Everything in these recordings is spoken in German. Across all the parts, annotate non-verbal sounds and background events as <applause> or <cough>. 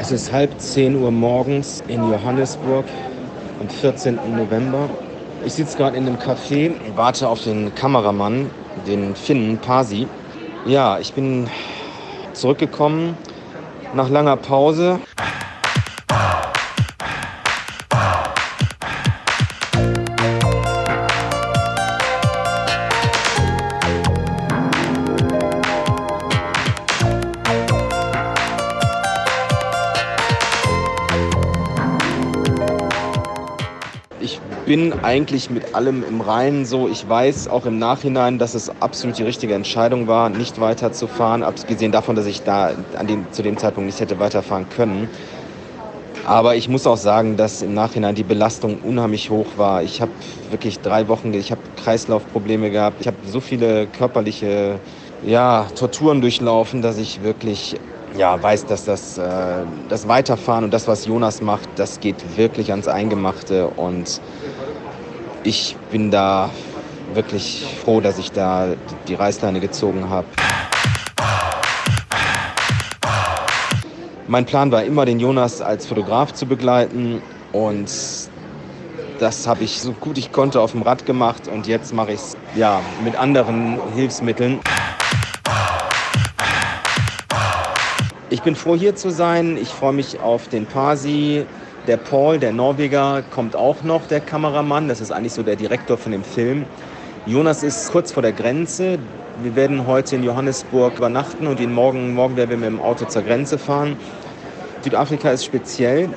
Es ist halb 10 Uhr morgens in Johannesburg am 14. November. Ich sitze gerade in einem Café, warte auf den Kameramann, den Finnen Pasi. Ja, ich bin zurückgekommen nach langer Pause. Bin eigentlich mit allem im Reinen so. Ich weiß auch im Nachhinein, dass es absolut die richtige Entscheidung war, nicht weiterzufahren, abgesehen davon, dass ich da an dem, zu dem Zeitpunkt nicht hätte weiterfahren können. Aber ich muss auch sagen, dass im Nachhinein die Belastung unheimlich hoch war. Ich habe wirklich drei Wochen, ich habe Kreislaufprobleme gehabt. Ich habe so viele körperliche ja, Torturen durchlaufen, dass ich wirklich ja, weiß, dass das, äh, das Weiterfahren und das, was Jonas macht, das geht wirklich ans Eingemachte. Und ich bin da wirklich froh, dass ich da die Reißleine gezogen habe. Mein Plan war immer, den Jonas als Fotograf zu begleiten und das habe ich so gut ich konnte auf dem Rad gemacht und jetzt mache ich es ja, mit anderen Hilfsmitteln. Ich bin froh hier zu sein. Ich freue mich auf den Pasi, der Paul, der Norweger, kommt auch noch, der Kameramann. Das ist eigentlich so der Direktor von dem Film. Jonas ist kurz vor der Grenze. Wir werden heute in Johannesburg übernachten und ihn morgen, morgen werden wir mit dem Auto zur Grenze fahren. Südafrika ist speziell.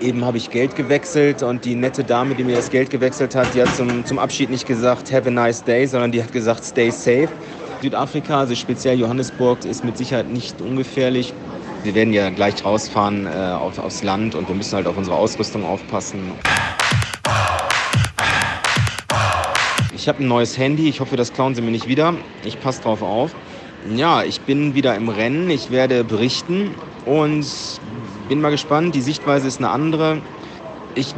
Eben habe ich Geld gewechselt und die nette Dame, die mir das Geld gewechselt hat, die hat zum, zum Abschied nicht gesagt, have a nice day, sondern die hat gesagt, stay safe. Südafrika, also speziell Johannesburg, ist mit Sicherheit nicht ungefährlich wir werden ja gleich rausfahren äh, auf, aufs Land und wir müssen halt auf unsere Ausrüstung aufpassen. Ich habe ein neues Handy, ich hoffe, das klauen sie mir nicht wieder. Ich passe drauf auf. Ja, ich bin wieder im Rennen, ich werde berichten und bin mal gespannt. Die Sichtweise ist eine andere. Ich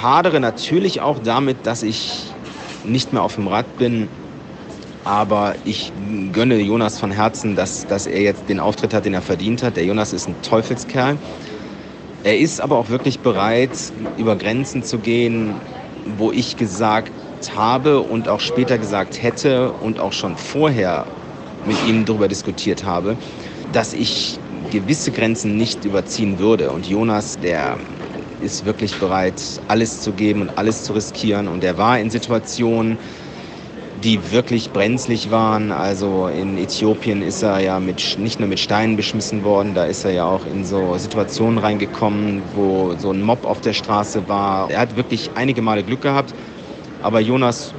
hadere natürlich auch damit, dass ich nicht mehr auf dem Rad bin, aber ich gönne Jonas von Herzen, dass, dass er jetzt den Auftritt hat, den er verdient hat. Der Jonas ist ein Teufelskerl. Er ist aber auch wirklich bereit, über Grenzen zu gehen, wo ich gesagt habe und auch später gesagt hätte und auch schon vorher mit ihm darüber diskutiert habe, dass ich gewisse Grenzen nicht überziehen würde. Und Jonas, der ist wirklich bereit, alles zu geben und alles zu riskieren. Und er war in Situationen, die wirklich brenzlig waren. Also in Äthiopien ist er ja mit, nicht nur mit Steinen beschmissen worden, da ist er ja auch in so Situationen reingekommen, wo so ein Mob auf der Straße war. Er hat wirklich einige Male Glück gehabt, aber Jonas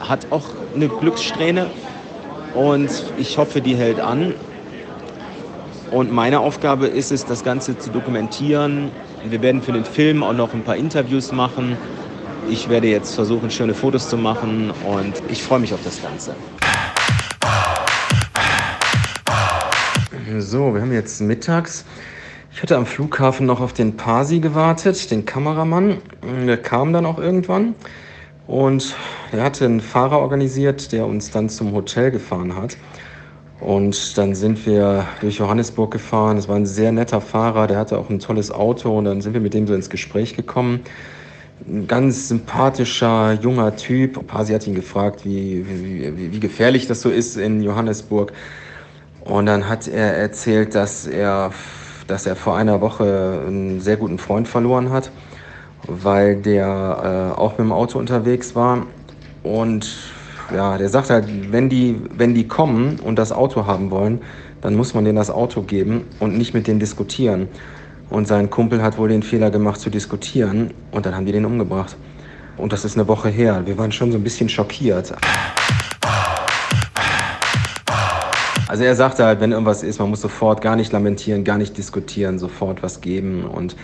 hat auch eine Glückssträhne und ich hoffe, die hält an. Und meine Aufgabe ist es, das Ganze zu dokumentieren. Wir werden für den Film auch noch ein paar Interviews machen. Ich werde jetzt versuchen, schöne Fotos zu machen und ich freue mich auf das Ganze. So, wir haben jetzt mittags. Ich hatte am Flughafen noch auf den Pasi gewartet, den Kameramann. Der kam dann auch irgendwann und er hatte einen Fahrer organisiert, der uns dann zum Hotel gefahren hat. Und dann sind wir durch Johannesburg gefahren. Es war ein sehr netter Fahrer, der hatte auch ein tolles Auto und dann sind wir mit dem so ins Gespräch gekommen ein ganz sympathischer, junger Typ. Pasi hat ihn gefragt, wie, wie, wie gefährlich das so ist in Johannesburg. Und dann hat er erzählt, dass er, dass er vor einer Woche einen sehr guten Freund verloren hat, weil der äh, auch mit dem Auto unterwegs war. Und ja, der sagt halt, wenn die, wenn die kommen und das Auto haben wollen, dann muss man denen das Auto geben und nicht mit denen diskutieren. Und sein Kumpel hat wohl den Fehler gemacht zu diskutieren und dann haben die den umgebracht. Und das ist eine Woche her. Wir waren schon so ein bisschen schockiert. Also er sagte halt, wenn irgendwas ist, man muss sofort gar nicht lamentieren, gar nicht diskutieren, sofort was geben. Und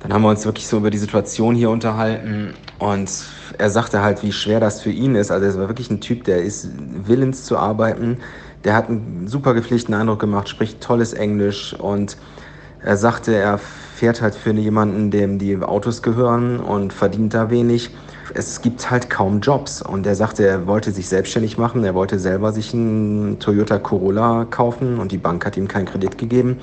dann haben wir uns wirklich so über die Situation hier unterhalten. Und er sagte halt, wie schwer das für ihn ist. Also er war wirklich ein Typ, der ist willens zu arbeiten. Der hat einen super gepflegten Eindruck gemacht, spricht tolles Englisch und er sagte, er fährt halt für jemanden, dem die Autos gehören und verdient da wenig. Es gibt halt kaum Jobs. Und er sagte, er wollte sich selbstständig machen. Er wollte selber sich einen Toyota Corolla kaufen und die Bank hat ihm keinen Kredit gegeben.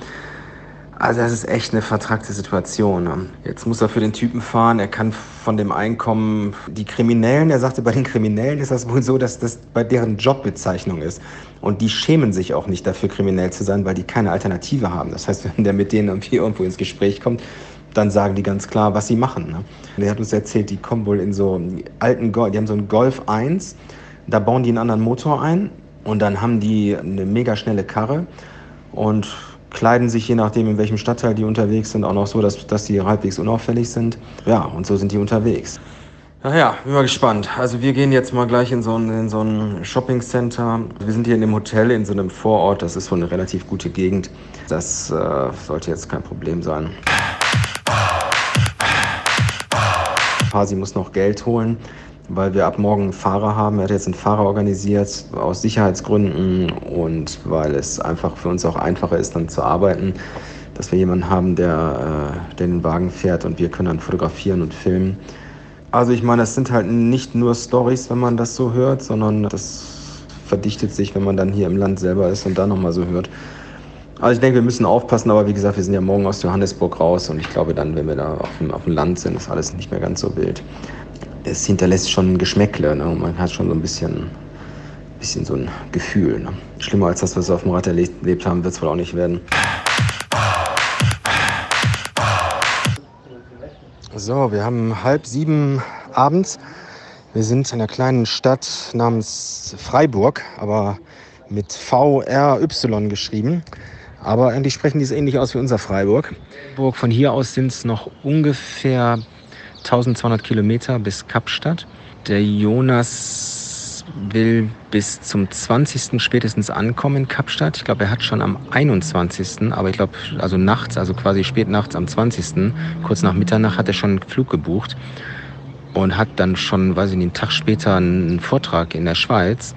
Also das ist echt eine vertragte Situation. Ne? Jetzt muss er für den Typen fahren, er kann von dem Einkommen die Kriminellen, er sagte, bei den Kriminellen ist das wohl so, dass das bei deren Jobbezeichnung ist. Und die schämen sich auch nicht dafür, kriminell zu sein, weil die keine Alternative haben. Das heißt, wenn der mit denen irgendwie irgendwo ins Gespräch kommt, dann sagen die ganz klar, was sie machen. Ne? Der hat uns erzählt, die kommen wohl in so alten Golf, die haben so einen Golf 1, da bauen die einen anderen Motor ein und dann haben die eine mega schnelle Karre und kleiden sich je nachdem, in welchem Stadtteil die unterwegs sind, auch noch so, dass, dass die halbwegs unauffällig sind. Ja, und so sind die unterwegs. Naja, bin mal gespannt. Also wir gehen jetzt mal gleich in so ein, in so ein Shopping Center. Wir sind hier in dem Hotel in so einem Vorort. Das ist wohl eine relativ gute Gegend. Das äh, sollte jetzt kein Problem sein. Hasi muss noch Geld holen weil wir ab morgen einen Fahrer haben. Er hat jetzt einen Fahrer organisiert aus Sicherheitsgründen und weil es einfach für uns auch einfacher ist, dann zu arbeiten, dass wir jemanden haben, der, äh, der den Wagen fährt und wir können dann fotografieren und filmen. Also ich meine, das sind halt nicht nur Stories, wenn man das so hört, sondern das verdichtet sich, wenn man dann hier im Land selber ist und da nochmal so hört. Also ich denke, wir müssen aufpassen, aber wie gesagt, wir sind ja morgen aus Johannesburg raus und ich glaube dann, wenn wir da auf dem, auf dem Land sind, ist alles nicht mehr ganz so wild es hinterlässt schon Geschmäckle. Ne? man hat schon so ein bisschen, bisschen so ein Gefühl. Ne? Schlimmer als das, was wir auf dem Rad erlebt haben, wird es wohl auch nicht werden. So, wir haben halb sieben abends. Wir sind in einer kleinen Stadt namens Freiburg, aber mit V-R-Y geschrieben. Aber eigentlich sprechen die es ähnlich aus wie unser Freiburg. Von hier aus sind es noch ungefähr 1200 Kilometer bis Kapstadt. Der Jonas will bis zum 20. spätestens ankommen in Kapstadt. Ich glaube, er hat schon am 21. aber ich glaube, also nachts, also quasi spät nachts am 20. kurz nach Mitternacht hat er schon einen Flug gebucht und hat dann schon, weiß ich nicht, einen Tag später einen Vortrag in der Schweiz.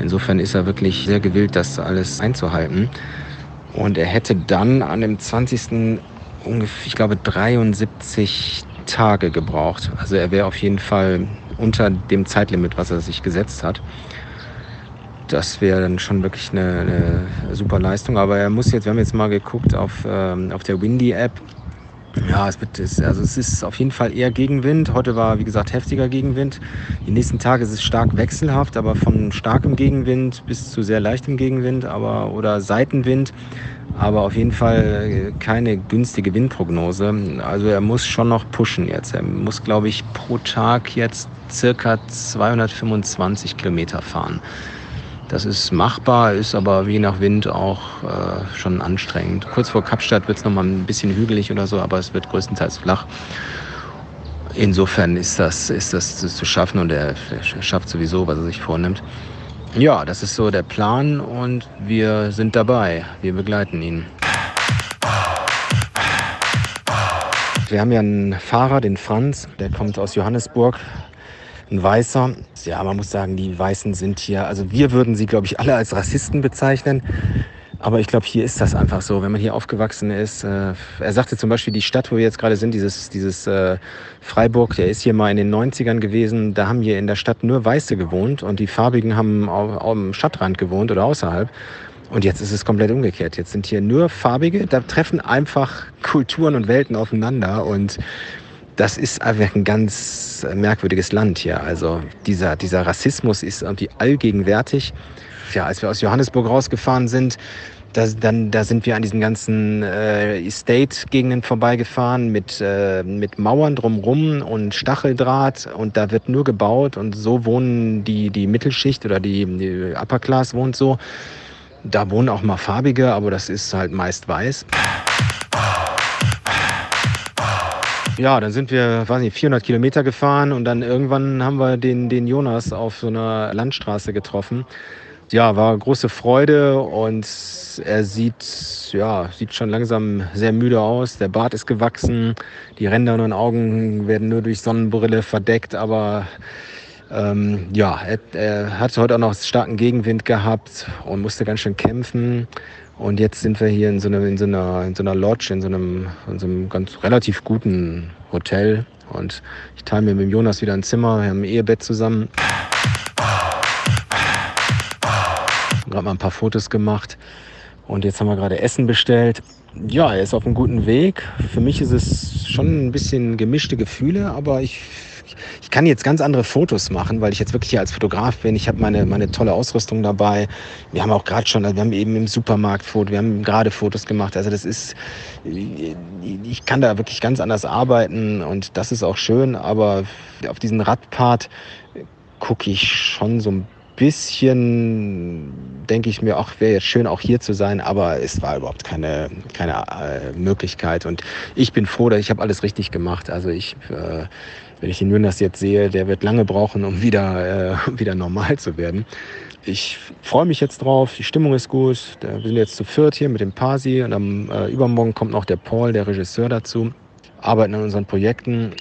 Insofern ist er wirklich sehr gewillt, das alles einzuhalten. Und er hätte dann an dem 20. ungefähr, ich glaube, 73 Tage gebraucht. Also er wäre auf jeden Fall unter dem Zeitlimit, was er sich gesetzt hat. Das wäre dann schon wirklich eine, eine, super Leistung. Aber er muss jetzt, wir haben jetzt mal geguckt auf, ähm, auf der Windy-App. Ja, es, wird, also es ist auf jeden Fall eher Gegenwind. Heute war, wie gesagt, heftiger Gegenwind. Die nächsten Tage ist es stark wechselhaft, aber von starkem Gegenwind bis zu sehr leichtem Gegenwind aber, oder Seitenwind aber auf jeden Fall äh, keine günstige Windprognose. Also er muss schon noch pushen jetzt. Er muss, glaube ich, pro Tag jetzt circa 225 Kilometer fahren. Das ist machbar, ist aber je nach Wind auch äh, schon anstrengend. Kurz vor Kapstadt wird es nochmal ein bisschen hügelig oder so, aber es wird größtenteils flach. Insofern ist das, ist das, zu schaffen und er schafft sowieso, was er sich vornimmt. Ja, das ist so der Plan und wir sind dabei. Wir begleiten ihn. Wir haben ja einen Fahrer, den Franz, der kommt aus Johannesburg, ein Weißer. Ja, man muss sagen, die Weißen sind hier, also wir würden sie, glaube ich, alle als Rassisten bezeichnen. Aber ich glaube, hier ist das einfach so, wenn man hier aufgewachsen ist. Äh, er sagte zum Beispiel, die Stadt, wo wir jetzt gerade sind, dieses, dieses äh, Freiburg, der ist hier mal in den 90ern gewesen. Da haben hier in der Stadt nur Weiße gewohnt und die Farbigen haben auf, am Stadtrand gewohnt oder außerhalb. Und jetzt ist es komplett umgekehrt. Jetzt sind hier nur Farbige. Da treffen einfach Kulturen und Welten aufeinander und das ist einfach ein ganz merkwürdiges Land hier. Also dieser, dieser Rassismus ist irgendwie allgegenwärtig ja, als wir aus Johannesburg rausgefahren sind, da, dann, da sind wir an diesen ganzen äh, Estate-Gegenden vorbeigefahren mit, äh, mit Mauern drumrum und Stacheldraht und da wird nur gebaut und so wohnen die, die Mittelschicht oder die, die Upper Class wohnt so. Da wohnen auch mal farbige, aber das ist halt meist weiß. Ja, dann sind wir, weiß nicht, 400 Kilometer gefahren und dann irgendwann haben wir den, den Jonas auf so einer Landstraße getroffen ja, war große Freude und er sieht, ja, sieht schon langsam sehr müde aus. Der Bart ist gewachsen, die Ränder und Augen werden nur durch Sonnenbrille verdeckt, aber ähm, ja, er, er hat heute auch noch starken Gegenwind gehabt und musste ganz schön kämpfen. Und jetzt sind wir hier in so, einer, in so, einer, in so einer Lodge, in so, einem, in so einem ganz relativ guten Hotel. Und ich teile mir mit Jonas wieder ein Zimmer, wir haben ein Ehebett zusammen. Gerade mal ein paar Fotos gemacht. Und jetzt haben wir gerade Essen bestellt. Ja, er ist auf einem guten Weg. Für mich ist es schon ein bisschen gemischte Gefühle, aber ich ich kann jetzt ganz andere Fotos machen, weil ich jetzt wirklich hier als Fotograf bin. Ich habe meine, meine tolle Ausrüstung dabei. Wir haben auch gerade schon, wir haben eben im Supermarkt Foto, wir haben gerade Fotos gemacht. Also das ist, ich kann da wirklich ganz anders arbeiten und das ist auch schön, aber auf diesen Radpart gucke ich schon so ein bisschen denke ich mir, auch wäre jetzt schön, auch hier zu sein, aber es war überhaupt keine, keine äh, Möglichkeit. Und ich bin froh, dass ich habe alles richtig gemacht. Also ich, äh, wenn ich den Jonas jetzt sehe, der wird lange brauchen, um wieder, äh, <laughs> wieder normal zu werden. Ich freue mich jetzt drauf, die Stimmung ist gut. Wir sind jetzt zu viert hier mit dem Pasi und am äh, übermorgen kommt noch der Paul, der Regisseur dazu arbeiten an unseren Projekten.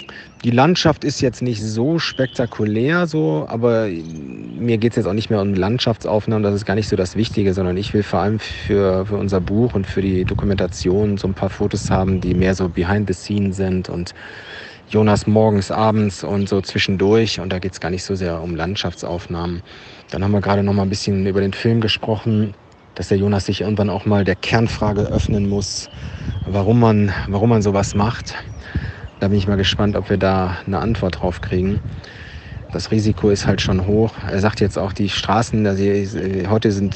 Die Landschaft ist jetzt nicht so spektakulär so, aber mir geht es jetzt auch nicht mehr um Landschaftsaufnahmen, das ist gar nicht so das Wichtige, sondern ich will vor allem für, für unser Buch und für die Dokumentation so ein paar Fotos haben, die mehr so behind the scenes sind und Jonas morgens, abends und so zwischendurch. Und da geht es gar nicht so sehr um Landschaftsaufnahmen. Dann haben wir gerade noch mal ein bisschen über den Film gesprochen, dass der Jonas sich irgendwann auch mal der Kernfrage öffnen muss, warum man, warum man sowas macht. Da bin ich mal gespannt, ob wir da eine Antwort drauf kriegen. Das Risiko ist halt schon hoch. Er sagt jetzt auch, die Straßen, also heute sind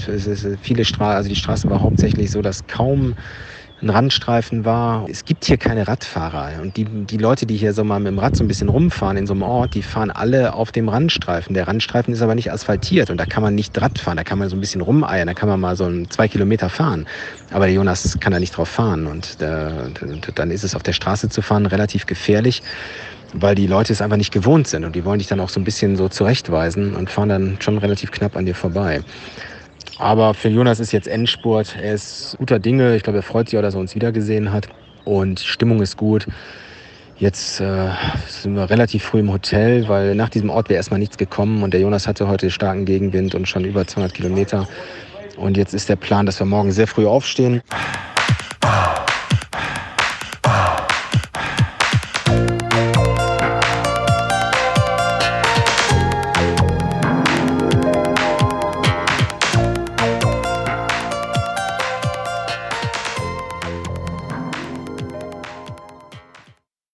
viele Straßen, also die Straße war hauptsächlich so, dass kaum ein Randstreifen war. Es gibt hier keine Radfahrer. Und die, die Leute, die hier so mal mit dem Rad so ein bisschen rumfahren in so einem Ort, die fahren alle auf dem Randstreifen. Der Randstreifen ist aber nicht asphaltiert und da kann man nicht Rad fahren. Da kann man so ein bisschen rumeiern, da kann man mal so ein, zwei Kilometer fahren. Aber der Jonas kann da nicht drauf fahren. Und der, dann ist es auf der Straße zu fahren relativ gefährlich weil die Leute es einfach nicht gewohnt sind und die wollen dich dann auch so ein bisschen so zurechtweisen und fahren dann schon relativ knapp an dir vorbei. Aber für Jonas ist jetzt Endspurt. Er ist guter Dinge. Ich glaube, er freut sich auch, dass er uns wiedergesehen hat. Und die Stimmung ist gut. Jetzt äh, sind wir relativ früh im Hotel, weil nach diesem Ort wäre erstmal nichts gekommen. Und der Jonas hatte heute starken Gegenwind und schon über 200 Kilometer. Und jetzt ist der Plan, dass wir morgen sehr früh aufstehen.